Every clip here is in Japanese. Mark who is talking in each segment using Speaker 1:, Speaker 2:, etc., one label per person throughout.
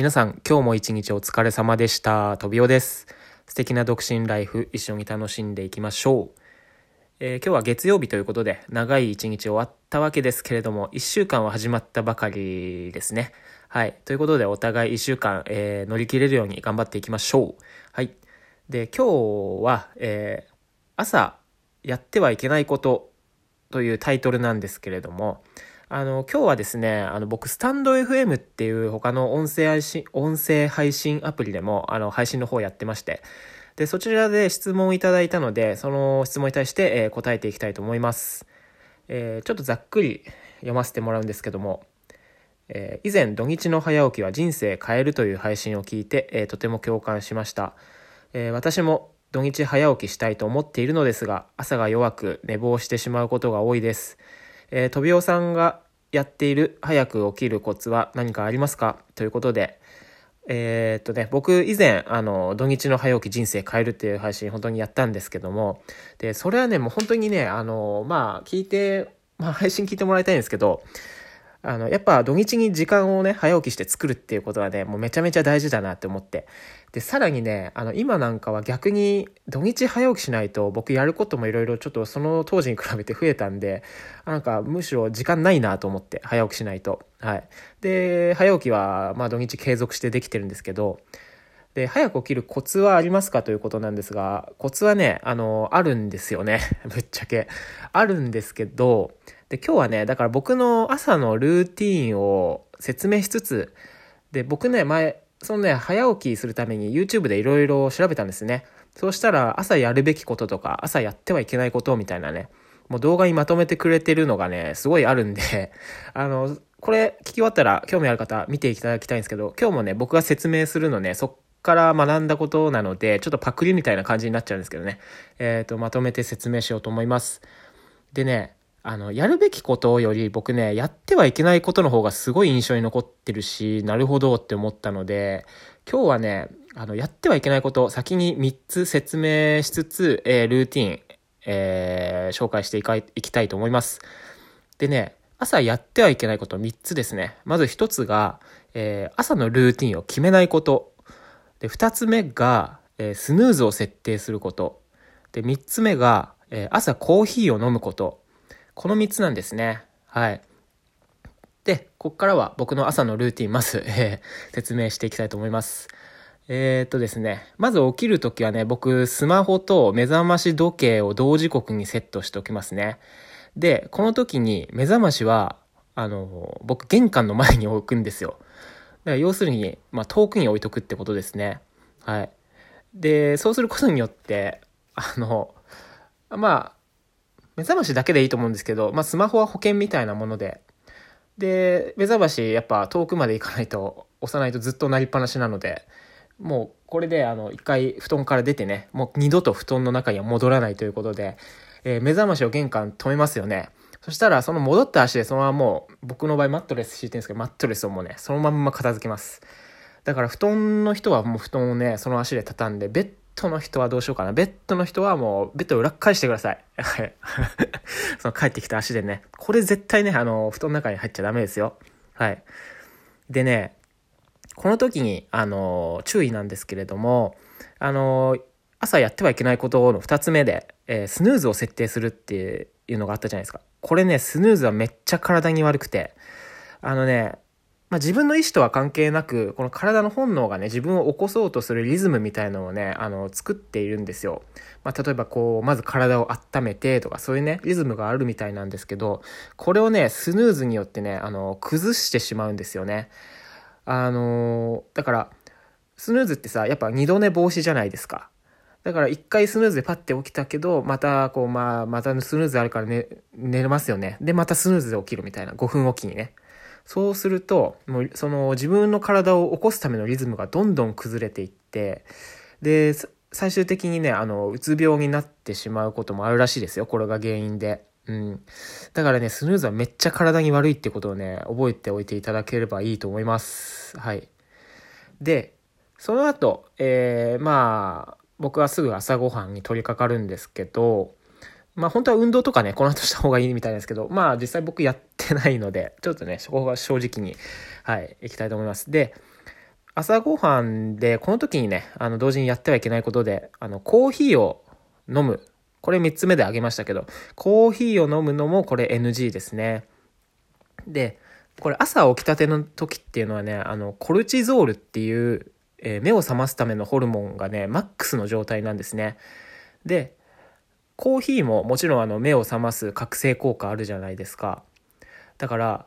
Speaker 1: 皆さん、今日も一日お疲れ様でした。とびおです。素敵な独身ライフ、一緒に楽しんでいきましょう。えー、今日は月曜日ということで、長い一日終わったわけですけれども、一週間は始まったばかりですね。はい。ということで、お互い一週間、えー、乗り切れるように頑張っていきましょう。はい。で、今日は、えー、朝、やってはいけないことというタイトルなんですけれども、あの、今日はですね、あの、僕、スタンド FM っていう他の音声配信、音声配信アプリでも、あの、配信の方やってまして、で、そちらで質問をいただいたので、その質問に対して、えー、答えていきたいと思います。えー、ちょっとざっくり読ませてもらうんですけども、えー、以前、土日の早起きは人生変えるという配信を聞いて、えとても共感しました。え私も土日早起きしたいと思っているのですが、朝が弱く寝坊してしまうことが多いです。えー、トビオさんがやっている早く起きるコツは何かありますか？ということで、えー、っとね、僕以前、あの、土日の早起き人生変えるっていう配信本当にやったんですけども、で、それはね、もう本当にね、あの、まあ、聞いて、まあ、配信聞いてもらいたいんですけど、あの、やっぱ土日に時間をね、早起きして作るっていうことはね、もうめちゃめちゃ大事だなって思って。で、さらにね、あの、今なんかは逆に土日早起きしないと僕やることもいろいろちょっとその当時に比べて増えたんで、なんかむしろ時間ないなと思って、早起きしないと。はい。で、早起きはまあ土日継続してできてるんですけど、で、早く起きるコツはありますかということなんですが、コツはね、あの、あるんですよね。ぶっちゃけ。あるんですけど、で、今日はね、だから僕の朝のルーティーンを説明しつつ、で、僕ね、前、そのね、早起きするために YouTube でいろいろ調べたんですね。そうしたら、朝やるべきこととか、朝やってはいけないことみたいなね、もう動画にまとめてくれてるのがね、すごいあるんで、あの、これ聞き終わったら興味ある方見ていただきたいんですけど、今日もね、僕が説明するのね、そっから学んだことなので、ちょっとパクリみたいな感じになっちゃうんですけどね、えっ、ー、と、まとめて説明しようと思います。でね、あの、やるべきことより僕ね、やってはいけないことの方がすごい印象に残ってるし、なるほどって思ったので、今日はね、あの、やってはいけないこと、先に3つ説明しつつ、えー、ルーティン、えー、紹介していかいきたいと思います。でね、朝やってはいけないこと3つですね。まず1つが、えー、朝のルーティンを決めないこと。で、2つ目が、えー、スヌーズを設定すること。で、3つ目が、えー、朝コーヒーを飲むこと。この3つなんですね。はい。で、ここからは僕の朝のルーティン、まず、えー、説明していきたいと思います。えー、っとですね、まず起きるときはね、僕、スマホと目覚まし時計を同時刻にセットしておきますね。で、この時に目覚ましは、あの、僕、玄関の前に置くんですよ。だから要するに、まあ、遠くに置いとくってことですね。はい。で、そうすることによって、あの、まあ、目覚ましだけでいいと思うんですけど、まあ、スマホは保険みたいなもので、で、目覚ましやっぱ遠くまで行かないと、押さないとずっと鳴りっぱなしなので、もうこれであの一回布団から出てね、もう二度と布団の中には戻らないということで、えー、目覚ましを玄関止めますよね。そしたらその戻った足でそのままもう僕の場合マットレス敷いてるんですけど、マットレスをもうね、そのまんま片付けます。だから布団の人はもう布団をね、その足で畳んで、ベットの人はどうしようかな。ベッドの人はもう、ベッドを裏返してください。はい。その帰ってきた足でね。これ絶対ね、あの、布団の中に入っちゃダメですよ。はい。でね、この時に、あの、注意なんですけれども、あの、朝やってはいけないことの2つ目で、えー、スヌーズを設定するっていうのがあったじゃないですか。これね、スヌーズはめっちゃ体に悪くて、あのね、まあ、自分の意思とは関係なく、この体の本能がね、自分を起こそうとするリズムみたいのをね、あの、作っているんですよ。まあ、例えばこう、まず体を温めてとか、そういうね、リズムがあるみたいなんですけど、これをね、スヌーズによってね、あの、崩してしまうんですよね。あの、だから、スヌーズってさ、やっぱ二度寝防止じゃないですか。だから一回スヌーズでパッて起きたけど、またこう、まあ、またスヌーズあるからね、寝れますよね。で、またスヌーズで起きるみたいな、5分おきにね。そうすると、もうその自分の体を起こすためのリズムがどんどん崩れていって、で、最終的にね、あの、うつ病になってしまうこともあるらしいですよ。これが原因で。うん。だからね、スヌーズはめっちゃ体に悪いってことをね、覚えておいていただければいいと思います。はい。で、その後、えー、まあ、僕はすぐ朝ごはんに取り掛かるんですけど、まあ本当は運動とかね、この後した方がいいみたいですけど、まあ実際僕やってないので、ちょっとね、そこが正直に、はい、いきたいと思います。で、朝ごはんで、この時にね、あの、同時にやってはいけないことで、あの、コーヒーを飲む。これ3つ目であげましたけど、コーヒーを飲むのもこれ NG ですね。で、これ朝起きたての時っていうのはね、あの、コルチゾールっていう、えー、目を覚ますためのホルモンがね、マックスの状態なんですね。で、コーヒーももちろんあの目を覚ます覚醒効果あるじゃないですか。だから、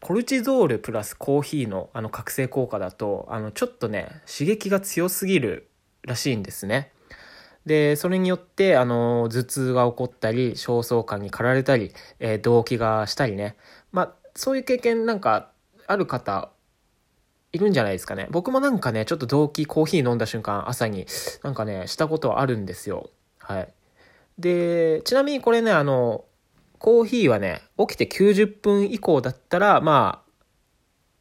Speaker 1: コルチゾールプラスコーヒーのあの覚醒効果だと、あのちょっとね、刺激が強すぎるらしいんですね。で、それによって、あの、頭痛が起こったり、焦燥感に駆られたり、えー、動悸がしたりね。まあ、そういう経験なんかある方、いるんじゃないですかね。僕もなんかね、ちょっと動悸、コーヒー飲んだ瞬間、朝に、なんかね、したことはあるんですよ。はい。で、ちなみにこれね、あの、コーヒーはね、起きて90分以降だったら、まあ、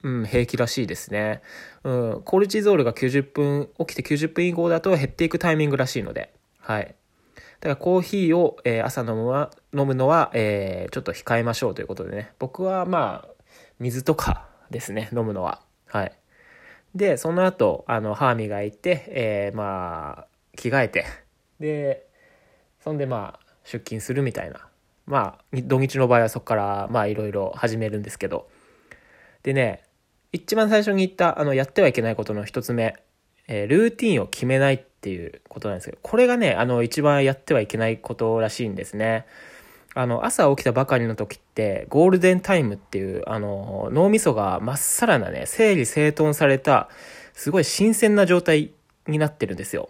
Speaker 1: うん、平気らしいですね。うん、コルチゾールが90分、起きて90分以降だと減っていくタイミングらしいので、はい。だからコーヒーを、えー、朝飲むは飲むのは、えー、ちょっと控えましょうということでね。僕はまあ、水とかですね、飲むのは。はい。で、その後、あの、歯磨いて、えー、まあ、着替えて、で、そんでまあ、出勤するみたいなまあ、土日の場合はそこから、まあ、いろいろ始めるんですけど。でね、一番最初に言った、あの、やってはいけないことの一つ目、えー、ルーティンを決めないっていうことなんですけど、これがね、あの、一番やってはいけないことらしいんですね。あの、朝起きたばかりの時って、ゴールデンタイムっていう、あの、脳みそがまっさらなね、整理整頓された、すごい新鮮な状態になってるんですよ。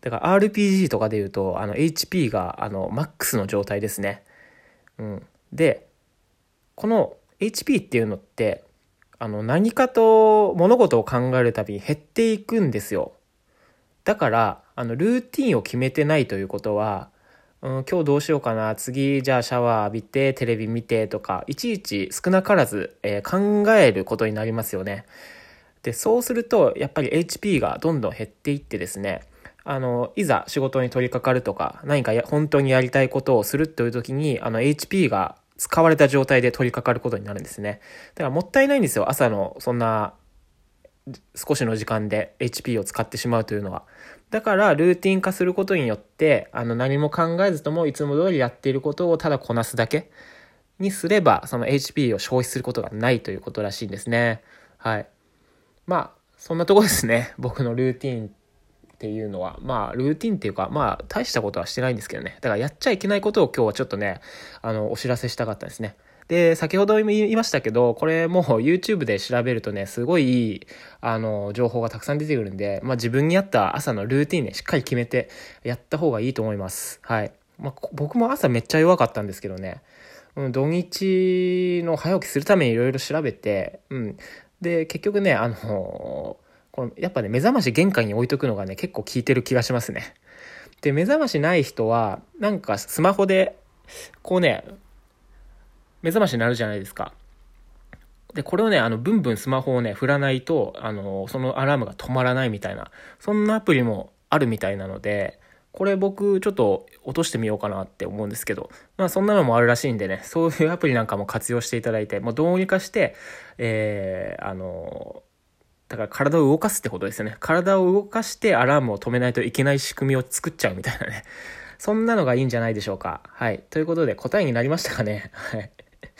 Speaker 1: だから RPG とかで言うと、あの、HP が、あの、マックスの状態ですね。うん、でこの HP っていうのってあの何かと物事を考えるたび減っていくんですよだからあのルーティンを決めてないということは、うん、今日どうしようかな次じゃあシャワー浴びてテレビ見てとかいちいち少なからず、えー、考えることになりますよねでそうするとやっぱり HP がどんどん減っていってですねあの、いざ仕事に取り掛かるとか、何か本当にやりたいことをするという時に、あの、HP が使われた状態で取り掛かることになるんですね。だからもったいないんですよ。朝のそんな少しの時間で HP を使ってしまうというのは。だからルーティン化することによって、あの何も考えずともいつも通りやっていることをただこなすだけにすれば、その HP を消費することがないということらしいんですね。はい。まあ、そんなとこですね。僕のルーティンっていうのは、まあ、ルーティンっていうか、まあ、大したことはしてないんですけどね。だから、やっちゃいけないことを今日はちょっとね、あの、お知らせしたかったですね。で、先ほども言いましたけど、これも YouTube で調べるとね、すごいいい、あの、情報がたくさん出てくるんで、まあ自分に合った朝のルーティンね、しっかり決めてやった方がいいと思います。はい。まあ、僕も朝めっちゃ弱かったんですけどね、うん、土日の早起きするためにいろいろ調べて、うん。で、結局ね、あのこのやっぱね、目覚まし玄関に置いとくのがね、結構効いてる気がしますね。で、目覚ましない人は、なんかスマホで、こうね、目覚ましになるじゃないですか。で、これをね、あの、ブンブンスマホをね、振らないと、あの、そのアラームが止まらないみたいな、そんなアプリもあるみたいなので、これ僕ちょっと落としてみようかなって思うんですけど、まあそんなのもあるらしいんでね、そういうアプリなんかも活用していただいて、もうどうにかして、えー、あの、だから体を動かすってことですよね。体を動かしてアラームを止めないといけない仕組みを作っちゃうみたいなね。そんなのがいいんじゃないでしょうか。はい。ということで、答えになりましたかね。はい。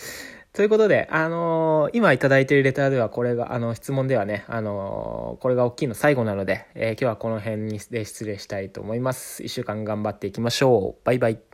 Speaker 1: ということで、あのー、今いただいているレターでは、これが、あの、質問ではね、あのー、これが大きいの最後なので、えー、今日はこの辺にで失礼したいと思います。一週間頑張っていきましょう。バイバイ。